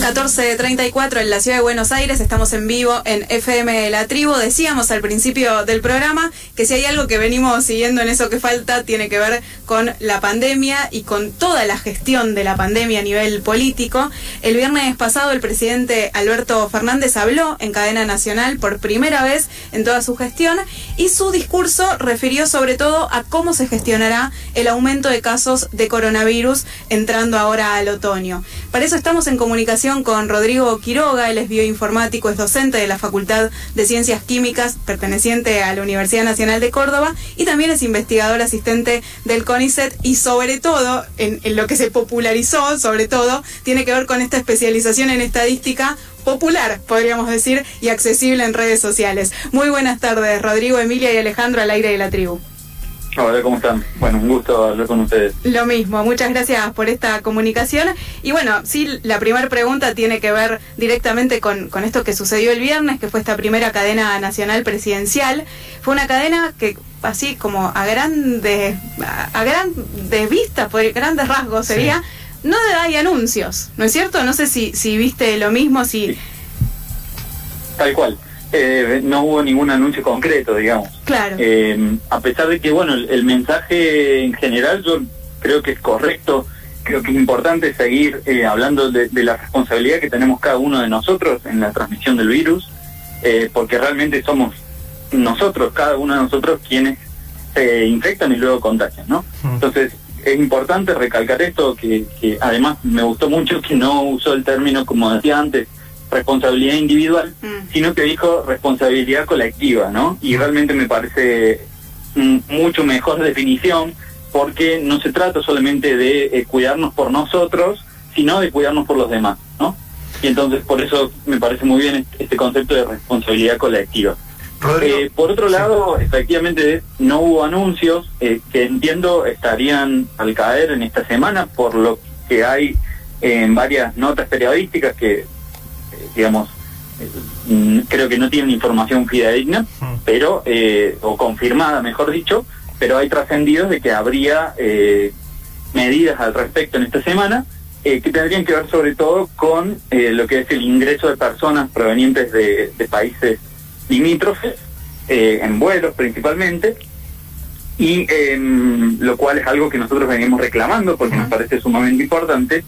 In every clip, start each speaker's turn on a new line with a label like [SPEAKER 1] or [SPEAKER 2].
[SPEAKER 1] 14.34 en la ciudad de Buenos Aires, estamos en vivo en FM La Tribu. Decíamos al principio del programa que si hay algo que venimos siguiendo en eso que falta, tiene que ver con la pandemia y con toda la gestión de la pandemia a nivel político. El viernes pasado el presidente Alberto Fernández habló en cadena nacional por primera vez en toda su gestión y su discurso refirió sobre todo a cómo se gestionará el aumento de casos de coronavirus entrando ahora al otoño. Para eso estamos en comunicación con Rodrigo Quiroga, él es bioinformático, es docente de la Facultad de Ciencias Químicas perteneciente a la Universidad Nacional de Córdoba y también es investigador asistente del CONICET y sobre todo, en, lo que se popularizó, sobre todo, tiene que ver con esta especialización en estadística popular, podríamos decir, y accesible en redes sociales. Muy buenas tardes, Rodrigo, Emilia y Alejandro al aire de la tribu.
[SPEAKER 2] Hola, ¿cómo están? Bueno, un gusto hablar con ustedes.
[SPEAKER 1] Lo mismo, muchas gracias por esta comunicación. Y bueno, sí, la primera pregunta tiene que ver directamente con, con esto que sucedió el viernes, que fue esta primera cadena nacional presidencial. Fue una cadena que así como a grandes, a, grandes vistas, por grandes rasgos sería, no hay anuncios, ¿no es cierto? No sé si, si viste lo mismo, si...
[SPEAKER 2] Tal cual. Eh, no hubo ningún anuncio concreto, digamos.
[SPEAKER 1] Claro.
[SPEAKER 2] Eh, a pesar de que, bueno, el, mensaje en general yo creo que es correcto, creo que es importante seguir eh, hablando de, la responsabilidad que tenemos cada uno de nosotros en la transmisión del virus, porque realmente somos nosotros, cada uno de nosotros, quienes se infectan y luego contagian, ¿no? Entonces, es importante recalcar esto, que, que además me gustó mucho que no usó el término, como decía antes, responsabilidad individual, mm. sino que dijo responsabilidad colectiva, ¿no? Y realmente me parece mucho mejor definición porque no se trata solamente de eh, cuidarnos por nosotros, sino de cuidarnos por los demás, ¿no? Y entonces por eso me parece muy bien este, este concepto de responsabilidad colectiva. Eh, por otro lado, efectivamente no hubo anuncios eh, que entiendo estarían al caer en esta semana por lo que hay en varias notas periodísticas que digamos, mm, creo que no tienen información fidedigna, pero, eh, o confirmada, mejor dicho, pero hay trascendidos de que habría eh, medidas al respecto en esta semana eh, que tendrían que ver sobre todo con lo que es el ingreso de personas provenientes de, países limítrofes, en vuelos principalmente, y em, lo cual es algo que nosotros venimos reclamando porque nos parece sumamente importante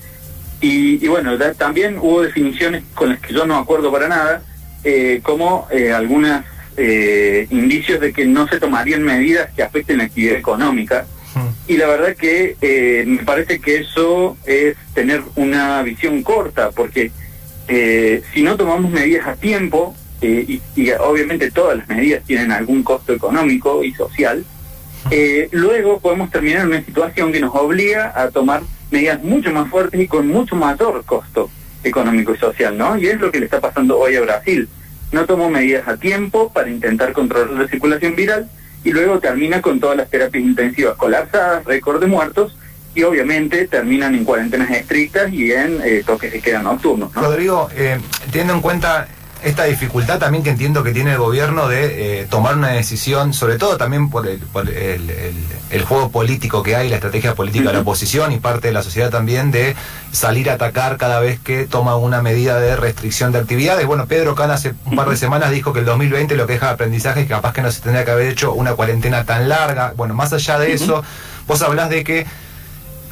[SPEAKER 2] y, bueno, también hubo definiciones con las que yo no acuerdo para nada, eh, como eh, algunos eh, indicios de que no se tomarían medidas que afecten la actividad económica. Hmm. Y la verdad que eh, me parece que eso es tener una visión corta, porque si no tomamos medidas a tiempo, y, y, obviamente todas las medidas tienen algún costo económico y social, hmm. luego podemos terminar en una situación que nos obliga a tomar medidas mucho más fuertes y con mucho mayor costo económico y social, ¿no? Y es lo que le está pasando hoy a Brasil. No tomó medidas a tiempo para intentar controlar la circulación viral y luego termina con todas las terapias intensivas colapsadas, récord de muertos y obviamente terminan en cuarentenas estrictas y en eh, toques de queda nocturnos. ¿no?
[SPEAKER 3] Rodrigo, eh, teniendo en cuenta esta dificultad también que entiendo que tiene el gobierno de eh, tomar una decisión, sobre todo también por, el, el, juego político que hay, la estrategia política de la oposición y parte de la sociedad también de salir a atacar cada vez que toma una medida de restricción de actividades. Bueno, Pedro Can hace un par de semanas dijo que el 2020 lo que deja de aprendizaje es que capaz que no se tendría que haber hecho una cuarentena tan larga. Bueno, más allá de eso, vos hablás de que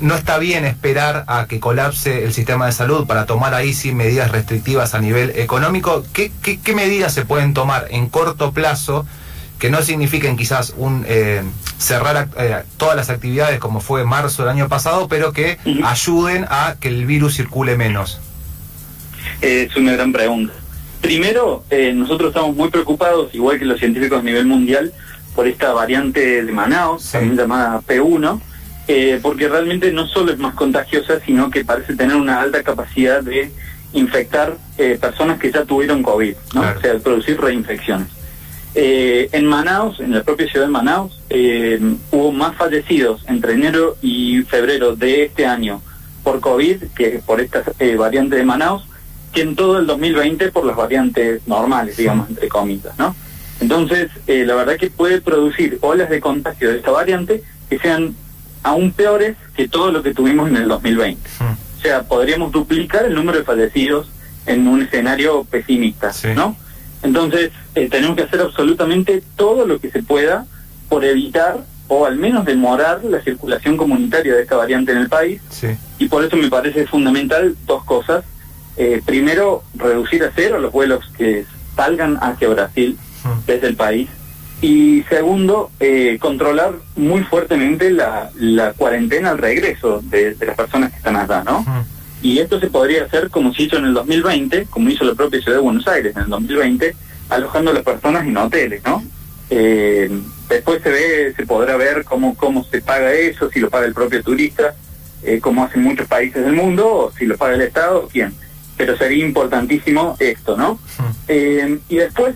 [SPEAKER 3] no está bien esperar a que colapse el sistema de salud para tomar ahí sí medidas restrictivas a nivel económico. ¿Qué, qué, medidas se pueden tomar en corto plazo que no signifiquen quizás un eh, cerrar eh, todas las actividades como fue marzo del año pasado, pero que ayuden a que el virus circule menos?
[SPEAKER 2] Es una gran pregunta. Primero, eh, nosotros estamos muy preocupados, igual que los científicos a nivel mundial, por esta variante de Manaus, también llamada P1, eh, porque realmente no solo es más contagiosa, sino que parece tener una alta capacidad de infectar eh, personas que ya tuvieron COVID, ¿no?
[SPEAKER 3] Claro.
[SPEAKER 2] o sea, producir reinfecciones. Eh, en Manaus, en la propia ciudad de Manaus, eh, hubo más fallecidos entre enero y febrero de este año por COVID que por esta eh, variante de Manaus, que en todo el 2020 por las variantes normales, digamos, entre comillas, ¿no? Entonces, eh, la verdad que puede producir olas de contagio de esta variante que sean aún peores que todo lo que tuvimos en el 2020.
[SPEAKER 3] Mm.
[SPEAKER 2] O sea, podríamos duplicar el número de fallecidos en un escenario pesimista,
[SPEAKER 3] Sí.
[SPEAKER 2] ¿no? Entonces, eh, tenemos que hacer absolutamente todo lo que se pueda por evitar o al menos demorar la circulación comunitaria de esta variante en el país
[SPEAKER 3] Sí.
[SPEAKER 2] y por eso me parece fundamental dos cosas. Eh, primero, reducir a cero los vuelos que salgan hacia Brasil
[SPEAKER 3] Mm.
[SPEAKER 2] desde el país. Y segundo, eh, controlar muy fuertemente la, la cuarentena al regreso de, de las personas que están allá, ¿no? Y esto se podría hacer como se hizo en el 2020, como hizo la propia ciudad de Buenos Aires en el 2020, alojando a las personas en hoteles, ¿no? Eh, después se ve, se podrá ver cómo, cómo se paga eso, si lo paga el propio turista, eh, como hacen muchos países del mundo, o si lo paga el Estado, quién. Pero sería importantísimo esto, ¿no? Eh, y después,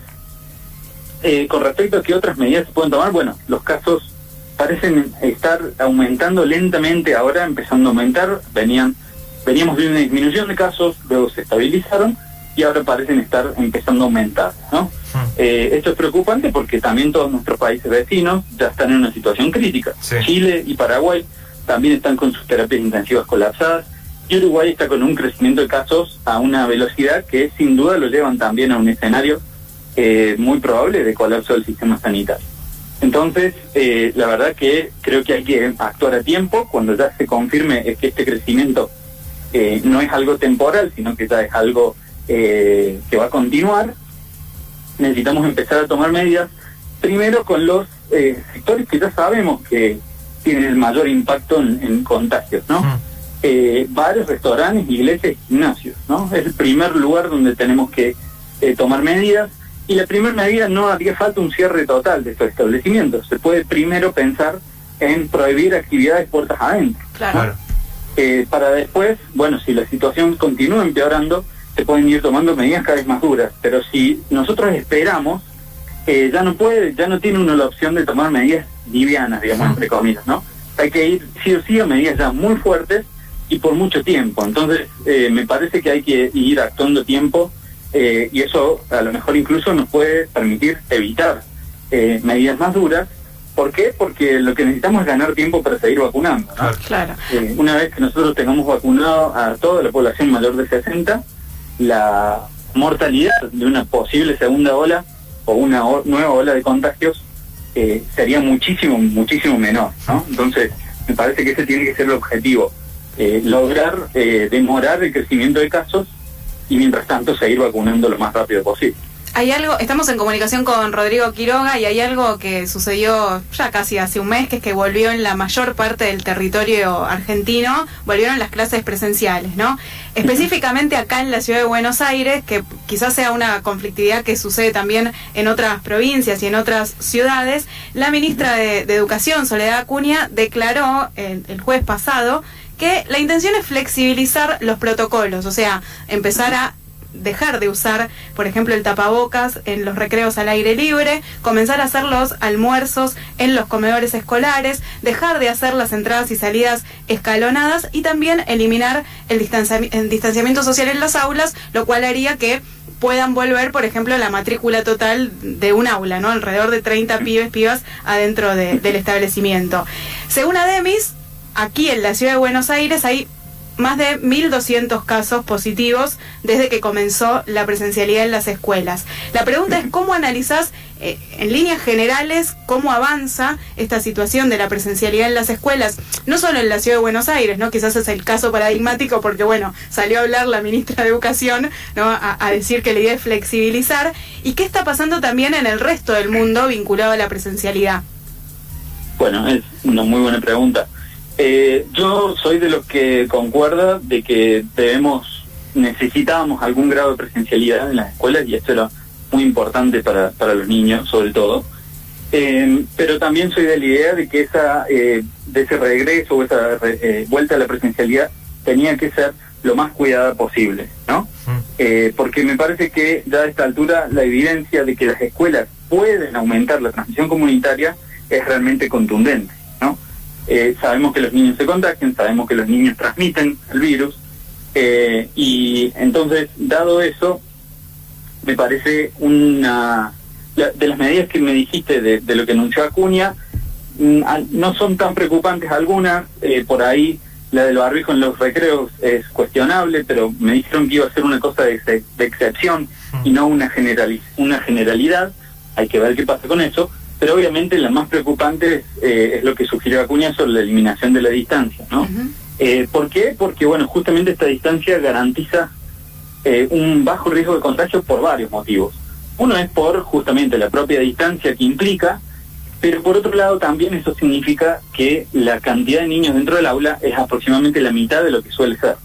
[SPEAKER 2] eh, con respecto a qué otras medidas se pueden tomar, bueno, los casos parecen estar aumentando lentamente ahora, empezando a aumentar, venían, veníamos de una disminución de casos, luego se estabilizaron y ahora parecen estar empezando a aumentar, ¿no?
[SPEAKER 3] Mm.
[SPEAKER 2] Eh, esto es preocupante porque también todos nuestros países vecinos ya están en una situación crítica.
[SPEAKER 3] Sí.
[SPEAKER 2] Chile y Paraguay también están con sus terapias intensivas colapsadas y Uruguay está con un crecimiento de casos a una velocidad que sin duda lo llevan también a un escenario eh, muy probable de colapso del sistema sanitario. Entonces, eh, la verdad que creo que hay que actuar a tiempo cuando ya se confirme que este crecimiento eh, no es algo temporal, sino que ya es algo eh, que va a continuar. Necesitamos empezar a tomar medidas, primero con los eh, sectores que ya sabemos que tienen el mayor impacto en, en contagios, ¿no?
[SPEAKER 3] Mm.
[SPEAKER 2] eh, bares, restaurantes, iglesias gimnasios, ¿no? Es el primer lugar donde tenemos que eh, tomar medidas y la primera medida no haría falta un cierre total de estos establecimientos. Se puede primero pensar en prohibir actividades puertas adentro.
[SPEAKER 1] Claro.
[SPEAKER 3] Claro.
[SPEAKER 2] Eh, para después, bueno, si la situación continúa empeorando, se pueden ir tomando medidas cada vez más duras. Pero si nosotros esperamos, eh, ya no puede, ya no tiene uno la opción de tomar medidas livianas, digamos, entre comillas, ¿no? Hay que ir sí o sí a medidas ya muy fuertes y por mucho tiempo. Entonces, eh, me parece que hay que ir actuando tiempo eh, y eso a lo mejor incluso nos puede permitir evitar eh, medidas más duras. ¿Por qué? Porque lo que necesitamos es ganar tiempo para seguir vacunando. ¿no?
[SPEAKER 1] Claro.
[SPEAKER 2] Eh, una vez que nosotros tengamos vacunado a toda la población mayor de 60, la mortalidad de una posible segunda ola o una o- nueva ola de contagios eh, sería muchísimo, muchísimo menor. ¿no? Entonces, me parece que ese tiene que ser el objetivo, eh, lograr eh, demorar el crecimiento de casos y mientras tanto seguir vacunando lo más rápido posible.
[SPEAKER 1] Hay algo, estamos en comunicación con Rodrigo Quiroga y hay algo que sucedió ya casi hace un mes, que es que volvió en la mayor parte del territorio argentino, volvieron las clases presenciales, ¿no? Específicamente acá en la ciudad de Buenos Aires, que quizás sea una conflictividad que sucede también en otras provincias y en otras ciudades, la ministra de, de Educación, Soledad Acuña, declaró el, el jueves pasado que la intención es flexibilizar los protocolos, o sea, empezar a dejar de usar, por ejemplo, el tapabocas en los recreos al aire libre, comenzar a hacer los almuerzos en los comedores escolares, dejar de hacer las entradas y salidas escalonadas y también eliminar el, distanciami- el distanciamiento social en las aulas, lo cual haría que puedan volver, por ejemplo, la matrícula total de un aula, ¿no? Alrededor de 30 pibes, pibas adentro de- del establecimiento. Según Ademis, aquí en la ciudad de Buenos Aires hay más de 1.200 casos positivos desde que comenzó la presencialidad en las escuelas. La pregunta es cómo analizás eh, en líneas generales cómo avanza esta situación de la presencialidad en las escuelas, no solo en la ciudad de Buenos Aires, no quizás es el caso paradigmático porque bueno, salió a hablar la ministra de Educación ¿no? a, a decir que la idea es flexibilizar y qué está pasando también en el resto del mundo vinculado a la presencialidad.
[SPEAKER 2] Bueno, es una muy buena pregunta. Eh, yo soy de los que concuerda de que debemos, necesitábamos algún grado de presencialidad en las escuelas y esto era muy importante para, para los niños sobre todo. Eh, pero también soy de la idea de que esa eh, de ese regreso o esa eh, vuelta a la presencialidad tenía que ser lo más cuidada posible, ¿no?
[SPEAKER 3] Mm.
[SPEAKER 2] porque me parece que ya a esta altura la evidencia de que las escuelas pueden aumentar la transmisión comunitaria es realmente contundente, ¿no? sabemos que los niños se contagian, sabemos que los niños transmiten el virus, y entonces, dado eso, me parece una de las medidas que me dijiste de, lo que anunció Acuña, mm, no son tan preocupantes algunas, eh, por ahí la del barbijo en los recreos es cuestionable, pero me dijeron que iba a ser una cosa de, excepción y no una, generali una generalidad, hay que ver qué pasa con eso, pero obviamente la más preocupante es, eh, es lo que sugirió Acuña sobre la eliminación de la distancia, ¿no? Eh, ¿Por qué? Porque, bueno, justamente esta distancia garantiza un bajo riesgo de contagio por varios motivos. Uno es por justamente la propia distancia que implica, pero por otro lado también eso significa que la cantidad de niños dentro del aula es aproximadamente la mitad de lo que suele ser.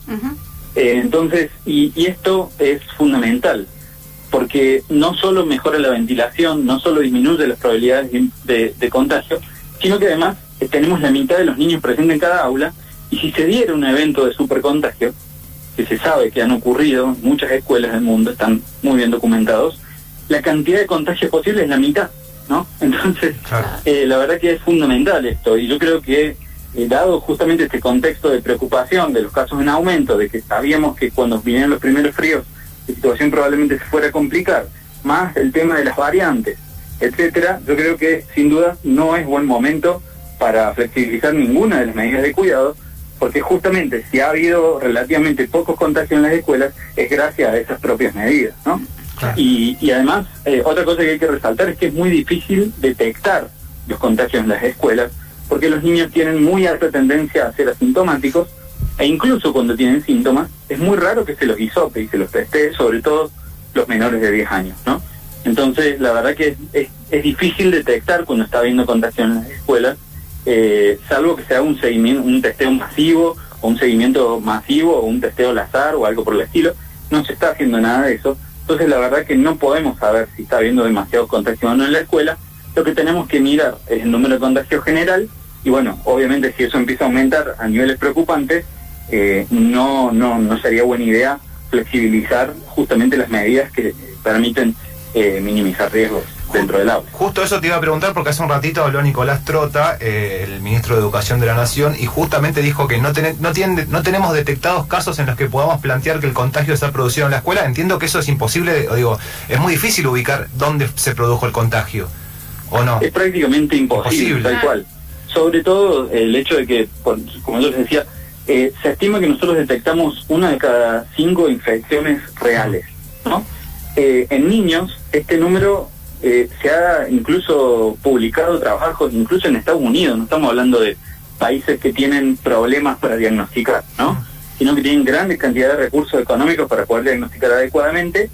[SPEAKER 2] Eh, entonces, y, esto es fundamental, porque no solo mejora la ventilación, no solo disminuye las probabilidades de, contagio, sino que además eh, tenemos la mitad de los niños presentes en cada aula, y si se diera un evento de supercontagio, que se sabe que han ocurrido en muchas escuelas del mundo, están muy bien documentados, la cantidad de contagios posibles es la mitad, ¿no? Entonces, eh, la verdad que es fundamental esto y yo creo que eh, dado justamente este contexto de preocupación de los casos en aumento, de que sabíamos que cuando vinieron los primeros fríos la situación probablemente se fuera a complicar, más el tema de las variantes, etcétera, yo creo que sin duda no es buen momento para flexibilizar ninguna de las medidas de cuidado, porque justamente si ha habido relativamente pocos contagios en las escuelas es gracias a esas propias medidas, ¿no? Y, además, eh, otra cosa que hay que resaltar es que es muy difícil detectar los contagios en las escuelas, porque los niños tienen muy alta tendencia a ser asintomáticos, e incluso cuando tienen síntomas, es muy raro que se los hisope y se los teste, sobre todo los menores de 10 años, ¿no? Entonces, la verdad que es, es, difícil detectar cuando está habiendo contagio en las escuelas, eh, salvo que sea un seguimiento, un testeo masivo, o un seguimiento masivo, o un testeo al azar, o algo por el estilo. No se está haciendo nada de eso. Entonces la verdad que no podemos saber si está habiendo demasiados contagios o no en la escuela. Lo que tenemos que mirar es el número de contagios general y bueno, obviamente si eso empieza a aumentar a niveles preocupantes, eh, no, no, no sería buena idea flexibilizar justamente las medidas que permiten eh, minimizar riesgos dentro del aula.
[SPEAKER 3] Justo eso te iba a preguntar porque hace un ratito habló Nicolás Trota, eh, el ministro de Educación de la Nación, y justamente dijo que no, no, tiene, no tenemos detectados casos en los que podamos plantear que el contagio se ha producido en la escuela. Entiendo que eso es imposible, o digo, es muy difícil ubicar dónde se produjo el contagio, ¿o no?
[SPEAKER 2] Es prácticamente imposible, tal cual. Sobre todo el hecho de que, como yo les decía, eh, se estima que nosotros detectamos una de cada cinco infecciones reales, ¿no? Eh, en niños, este número eh, se ha incluso publicado trabajos, incluso en Estados Unidos, no estamos hablando de países que tienen problemas para diagnosticar, ¿no? Sino que tienen grandes cantidades de recursos económicos para poder diagnosticar adecuadamente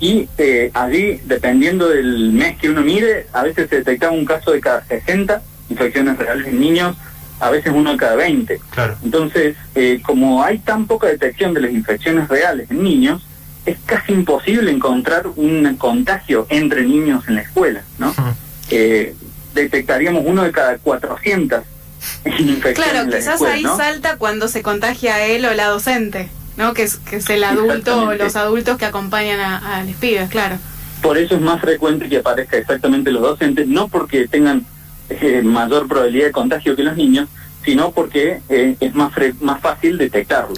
[SPEAKER 2] y eh, allí, dependiendo del mes que uno mire, a veces se detectaba un caso de cada 60 infecciones reales en niños, a veces uno de cada 20.
[SPEAKER 3] Claro.
[SPEAKER 2] Entonces, eh, como hay tan poca detección de las infecciones reales en niños, es casi imposible encontrar un contagio entre niños en la escuela, ¿no? Eh, detectaríamos uno de cada 400 infecciones
[SPEAKER 1] Claro,
[SPEAKER 2] en la
[SPEAKER 1] quizás
[SPEAKER 2] escuela,
[SPEAKER 1] ahí salta cuando se contagia él o la docente, ¿no? Que es, que es el adulto o los adultos que acompañan a, a los pibes, claro.
[SPEAKER 2] Por eso es más frecuente que aparezca exactamente los docentes, no porque tengan eh, mayor probabilidad de contagio que los niños, sino porque eh, es más más fácil detectarlo.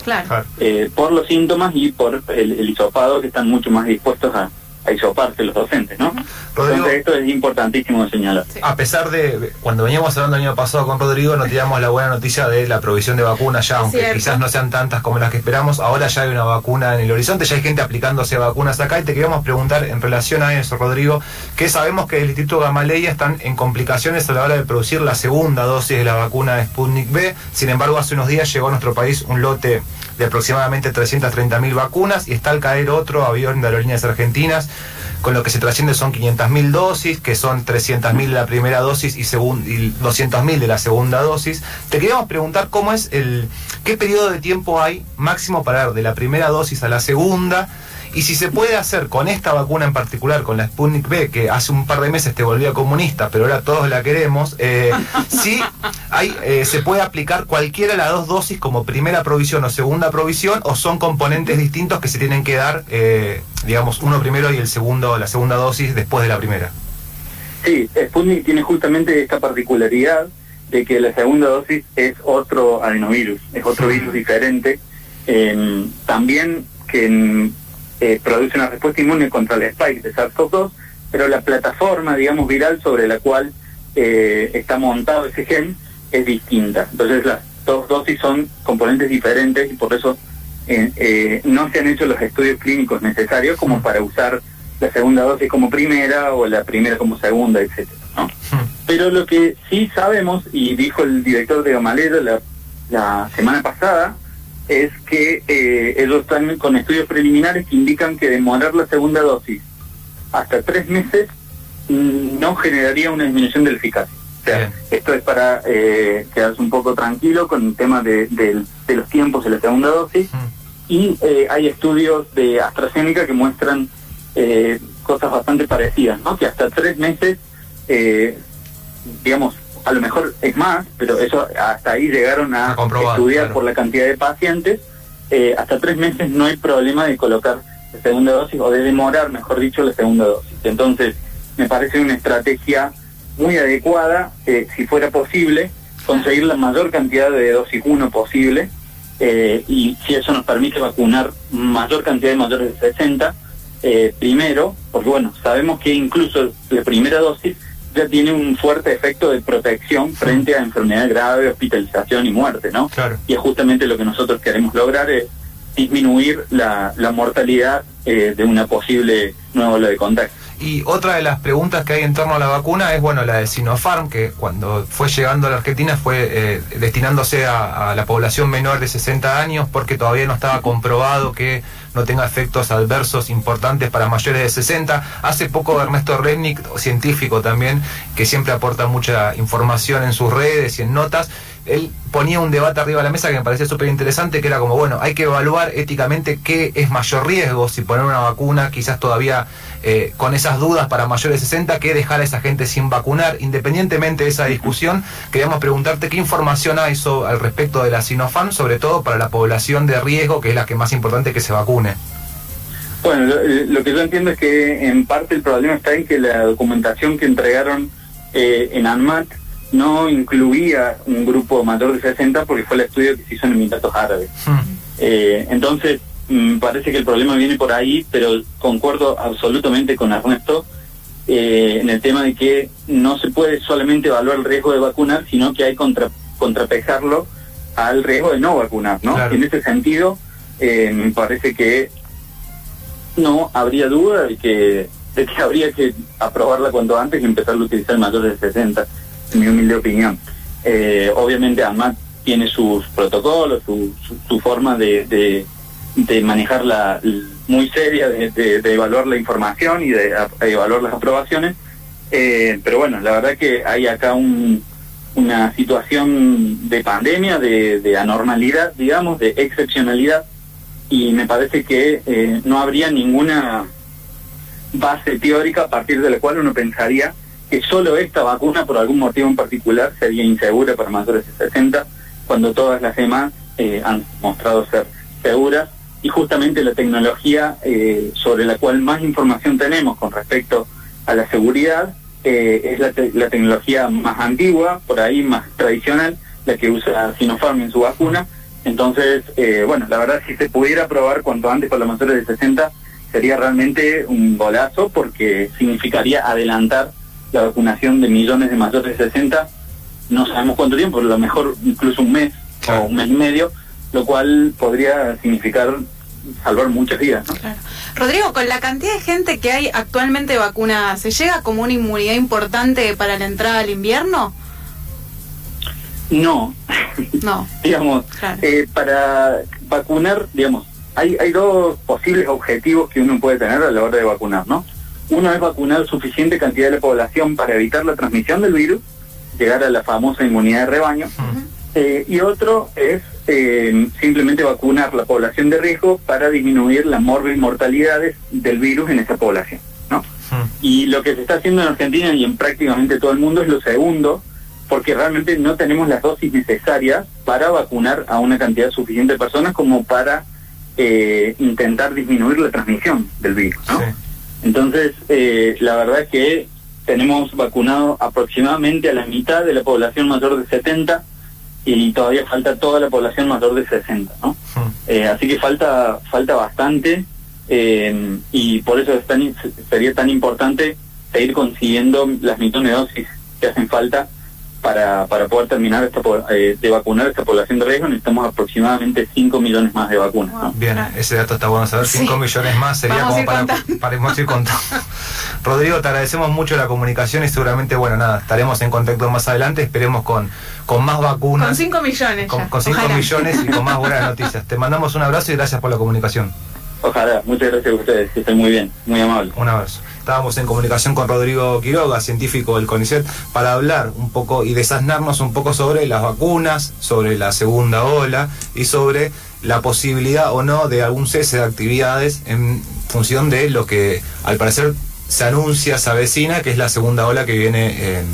[SPEAKER 2] Eh, por los síntomas y por el, el, hisopado que están mucho más dispuestos a, a hisoparse los docentes, ¿no? Entonces esto es importantísimo de señalar.
[SPEAKER 3] A pesar de, cuando veníamos hablando el año pasado con Rodrigo, nos teníamos la buena noticia de la provisión de vacunas ya, aunque quizás no sean tantas como las que esperamos, ahora ya hay una vacuna en el horizonte, ya hay gente aplicándose vacunas acá y te queríamos preguntar en relación a eso, Rodrigo, que sabemos que el Instituto Gamaleya están en complicaciones a la hora de producir la segunda dosis de la vacuna Sputnik B, sin embargo hace unos días llegó a nuestro país un lote de aproximadamente 330.000 vacunas y está al caer otro avión de aerolíneas argentinas con lo que se trasciende son 500.000 dosis, que son 300.000 de la primera dosis y, y 200.000 de la segunda dosis. Te queríamos preguntar cómo es el, qué periodo de tiempo hay máximo para de la primera dosis a la segunda Y si se puede hacer con esta vacuna en particular, con la Sputnik B, que hace un par de meses te volvía comunista, pero ahora todos la queremos, eh, sí hay, eh, se puede aplicar cualquiera de las dos dosis como primera provisión o segunda provisión, o son componentes distintos que se tienen que dar, eh, digamos, uno primero y el segundo, la segunda dosis después de la primera.
[SPEAKER 2] Sí, Sputnik tiene justamente esta particularidad de que la segunda dosis es otro adenovirus, es otro virus diferente. También que eh, produce una respuesta inmune contra el spike de SARS-CoV-2, pero la plataforma, digamos, viral sobre la cual eh, está montado ese gen es distinta. Entonces las dos dosis son componentes diferentes y por eso eh, no se han hecho los estudios clínicos necesarios como para usar la segunda dosis como primera o la primera como segunda, etcétera. Pero lo que sí sabemos, y dijo el director de Gamalero la, la semana pasada, es que eh, ellos están con estudios preliminares que indican que demorar la segunda dosis hasta tres meses no generaría una disminución de la eficacia. O sea, esto es para eh, quedarse un poco tranquilo con el tema de, los tiempos de la segunda dosis. Y eh, hay estudios de AstraZeneca que muestran eh, cosas bastante parecidas, ¿no? Que hasta tres meses eh, digamos, a lo mejor es más, pero eso hasta ahí llegaron a, estudiar por la cantidad de pacientes, eh, hasta tres meses no hay problema de colocar la segunda dosis o de demorar, mejor dicho, la segunda dosis. Entonces, me parece una estrategia muy adecuada, eh, si fuera posible, conseguir la mayor cantidad de dosis 1 posible, eh, y si eso nos permite vacunar mayor cantidad de mayores de 60, primero, porque bueno, sabemos que incluso la primera dosis ya tiene un fuerte efecto de protección frente a enfermedad grave, hospitalización y muerte, ¿no?
[SPEAKER 3] Claro.
[SPEAKER 2] Y es justamente lo que nosotros queremos lograr, es disminuir la, la mortalidad eh, de una posible nueva ola de contagio.
[SPEAKER 3] Y otra de las preguntas que hay en torno a la vacuna es, bueno, la de Sinopharm, que cuando fue llegando a la Argentina fue eh, destinándose a, la población menor de 60 años porque todavía no estaba comprobado que no tenga efectos adversos importantes para mayores de 60. Hace poco Ernesto Rednick, científico también, que siempre aporta mucha información en sus redes y en notas, él ponía un debate arriba de la mesa que me parecía súper interesante, que era como, bueno, hay que evaluar éticamente qué es mayor riesgo, si poner una vacuna, quizás todavía eh, con esas dudas para mayores de 60, que dejar a esa gente sin vacunar. Independientemente de esa discusión, queríamos preguntarte qué información hay al respecto de la Sinopharm, sobre todo para la población de riesgo, que es la que más importante que se vacune.
[SPEAKER 2] Bueno, lo, eh, que yo entiendo es que en parte el problema está en que la documentación que entregaron eh, en ANMAT no incluía un grupo mayor de 60 porque fue el estudio que se hizo en Emiratos Árabes. Hmm. Eh, entonces, me mm, parece que el problema viene por ahí, pero concuerdo absolutamente con Ernesto eh, en el tema de que no se puede solamente evaluar el riesgo de vacunar, sino que hay contra, contrapejarlo al riesgo de no vacunar, ¿no? En ese sentido, eh, me parece que no habría duda de que, de que habría que aprobarla cuanto antes y empezar a utilizar mayores de 60 en mi humilde opinión. Eh, obviamente AMAT tiene sus protocolos, su, su, forma de, de, manejarla muy seria, de, evaluar la información y de, evaluar las aprobaciones. Eh, pero bueno, la verdad que hay acá un, una situación de pandemia, de, anormalidad, digamos, de excepcionalidad, y me parece que eh, no habría ninguna base teórica a partir de la cual uno pensaría que solo esta vacuna, por algún motivo en particular, sería insegura para mayores de 60, cuando todas las demás eh, han mostrado ser seguras. Y justamente la tecnología eh, sobre la cual más información tenemos con respecto a la seguridad eh, es la, tecnología más antigua, por ahí más tradicional, la que usa Sinopharm en su vacuna. Entonces, bueno, la verdad, si se pudiera probar cuanto antes para los mayores de 60, sería realmente un golazo porque significaría adelantar la vacunación de millones de mayores de 60, no sabemos cuánto tiempo, a lo mejor incluso un mes o un mes y medio, lo cual podría significar salvar muchas vidas.
[SPEAKER 1] Rodrigo, con la cantidad de gente que hay actualmente vacunada, ¿se llega como una inmunidad importante para la entrada al invierno?
[SPEAKER 2] No.
[SPEAKER 1] No.
[SPEAKER 2] digamos, eh, para vacunar, digamos, hay, hay dos posibles objetivos que uno puede tener a la hora de vacunar, ¿no? Uno es vacunar suficiente cantidad de la población para evitar la transmisión del virus, llegar a la famosa inmunidad de rebaño, eh, y otro es eh, simplemente vacunar la población de riesgo para disminuir la mortalidades del virus en esa población. ¿no? Y lo que se está haciendo en Argentina y en prácticamente todo el mundo es lo segundo, porque realmente no tenemos las dosis necesarias para vacunar a una cantidad suficiente de personas como para eh, intentar disminuir la transmisión del virus. ¿no? Entonces, eh, la verdad es que tenemos vacunado aproximadamente a la mitad de la población mayor de 70 y todavía falta toda la población mayor de 60, ¿no? Eh, así que falta falta bastante eh, y por eso es tan, sería tan importante seguir consiguiendo las millones de dosis que hacen falta para, para poder terminar esta, eh, de vacunar a esta población de riesgo necesitamos aproximadamente 5 millones más de vacunas.
[SPEAKER 3] Bien, ese dato está bueno saber. 5 millones más sería como para, para, ir contando. Rodrigo, te agradecemos mucho la comunicación y seguramente, bueno, nada, estaremos en contacto más adelante. Esperemos con, con más vacunas.
[SPEAKER 1] Con 5 millones.
[SPEAKER 3] Con 5 millones y con más buenas noticias. Te mandamos un abrazo y gracias por la comunicación.
[SPEAKER 2] Ojalá, muchas gracias a ustedes, que estén muy bien, muy amable.
[SPEAKER 3] Un abrazo. Estábamos en comunicación con Rodrigo Quiroga, científico del CONICET, para hablar un poco y desasnarnos un poco sobre las vacunas, sobre la segunda ola y sobre la posibilidad o no de algún cese de actividades en función de lo que al parecer se anuncia, se avecina, que es la segunda ola que viene en,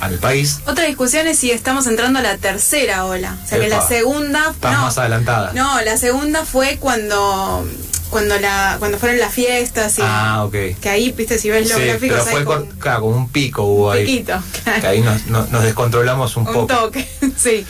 [SPEAKER 3] al país.
[SPEAKER 1] Otra discusión es si estamos entrando a la tercera ola. O sea, que la segunda...
[SPEAKER 3] Está más adelantada.
[SPEAKER 1] No, la segunda fue cuando cuando la cuando fueron las fiestas y
[SPEAKER 3] ah,
[SPEAKER 1] que ahí viste si ves los sí, gráficos
[SPEAKER 3] pero fue claro, como un pico hubo
[SPEAKER 1] un
[SPEAKER 3] ahí
[SPEAKER 1] piquito,
[SPEAKER 3] que ahí nos, nos, descontrolamos un,
[SPEAKER 1] un
[SPEAKER 3] poco.
[SPEAKER 1] toque sí